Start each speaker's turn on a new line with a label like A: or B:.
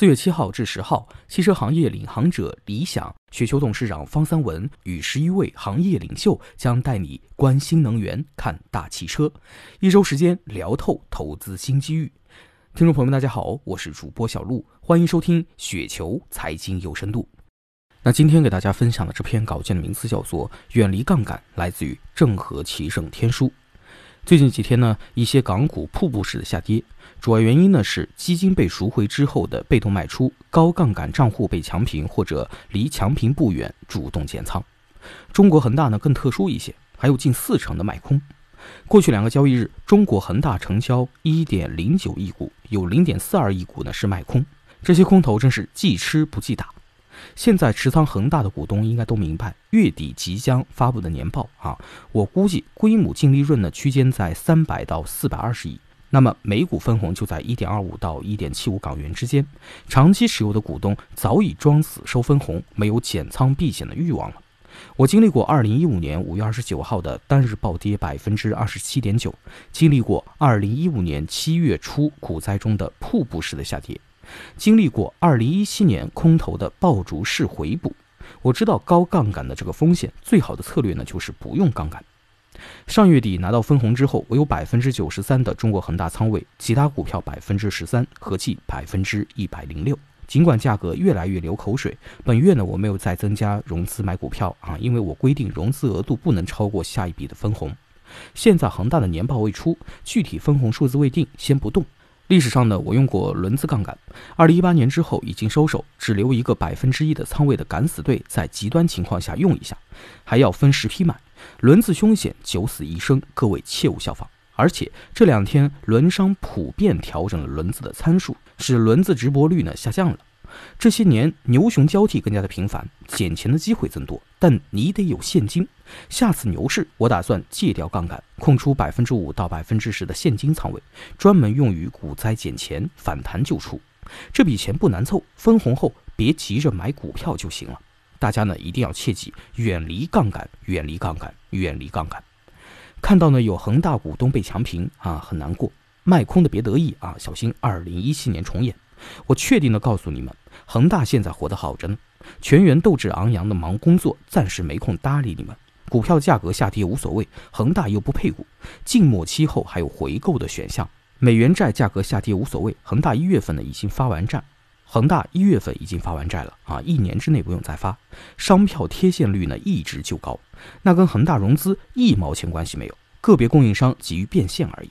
A: 四月七号至十号，汽车行业领航者理想雪球董事长方三文与十一位行业领袖将带你观新能源、看大汽车，一周时间聊透投资新机遇。听众朋友们，大家好，我是主播小璐，欢迎收听雪球财经有深度。那今天给大家分享的这篇稿件的名字叫做《远离杠杆》，来自于正和奇胜天书。最近几天呢，一些港股瀑布式的下跌，主要原因呢是基金被赎回之后的被动卖出，高杠杆账户被强平或者离强平不远主动减仓。中国恒大呢更特殊一些，还有近四成的卖空。过去两个交易日，中国恒大成交一点零九亿股，有零点四二亿股呢是卖空，这些空头真是既吃不记打。现在持仓恒大的股东应该都明白，月底即将发布的年报啊，我估计规模净利润呢区间在三百到四百二十亿，那么每股分红就在一点二五到一点七五港元之间。长期持有的股东早已装死收分红，没有减仓避险的欲望了。我经历过二零一五年五月二十九号的单日暴跌百分之二十七点九，经历过二零一五年七月初股灾中的瀑布式的下跌。经历过2017年空头的爆竹式回补，我知道高杠杆的这个风险，最好的策略呢就是不用杠杆。上月底拿到分红之后，我有百分之九十三的中国恒大仓位，其他股票百分之十三，合计百分之一百零六。尽管价格越来越流口水，本月呢我没有再增加融资买股票啊，因为我规定融资额度不能超过下一笔的分红。现在恒大的年报未出，具体分红数字未定，先不动。历史上呢，我用过轮子杠杆。二零一八年之后已经收手，只留一个百分之一的仓位的敢死队，在极端情况下用一下，还要分十批买。轮子凶险，九死一生，各位切勿效仿。而且这两天轮商普遍调整了轮子的参数，使轮子直播率呢下降了。这些年牛熊交替更加的频繁，捡钱的机会增多，但你得有现金。下次牛市，我打算戒掉杠杆，空出百分之五到百分之十的现金仓位，专门用于股灾捡钱，反弹就出。这笔钱不难凑，分红后别急着买股票就行了。大家呢一定要切记，远离杠杆，远离杠杆，远离杠杆。看到呢有恒大股东被强平啊，很难过。卖空的别得意啊，小心二零一七年重演。我确定的告诉你们，恒大现在活得好着呢，全员斗志昂扬的忙工作，暂时没空搭理你们。股票价格下跌无所谓，恒大又不配股，静默期后还有回购的选项。美元债价格下跌无所谓，恒大一月份呢已经发完债，恒大一月份已经发完债了啊，一年之内不用再发。商票贴现率呢一直就高，那跟恒大融资一毛钱关系没有，个别供应商急于变现而已。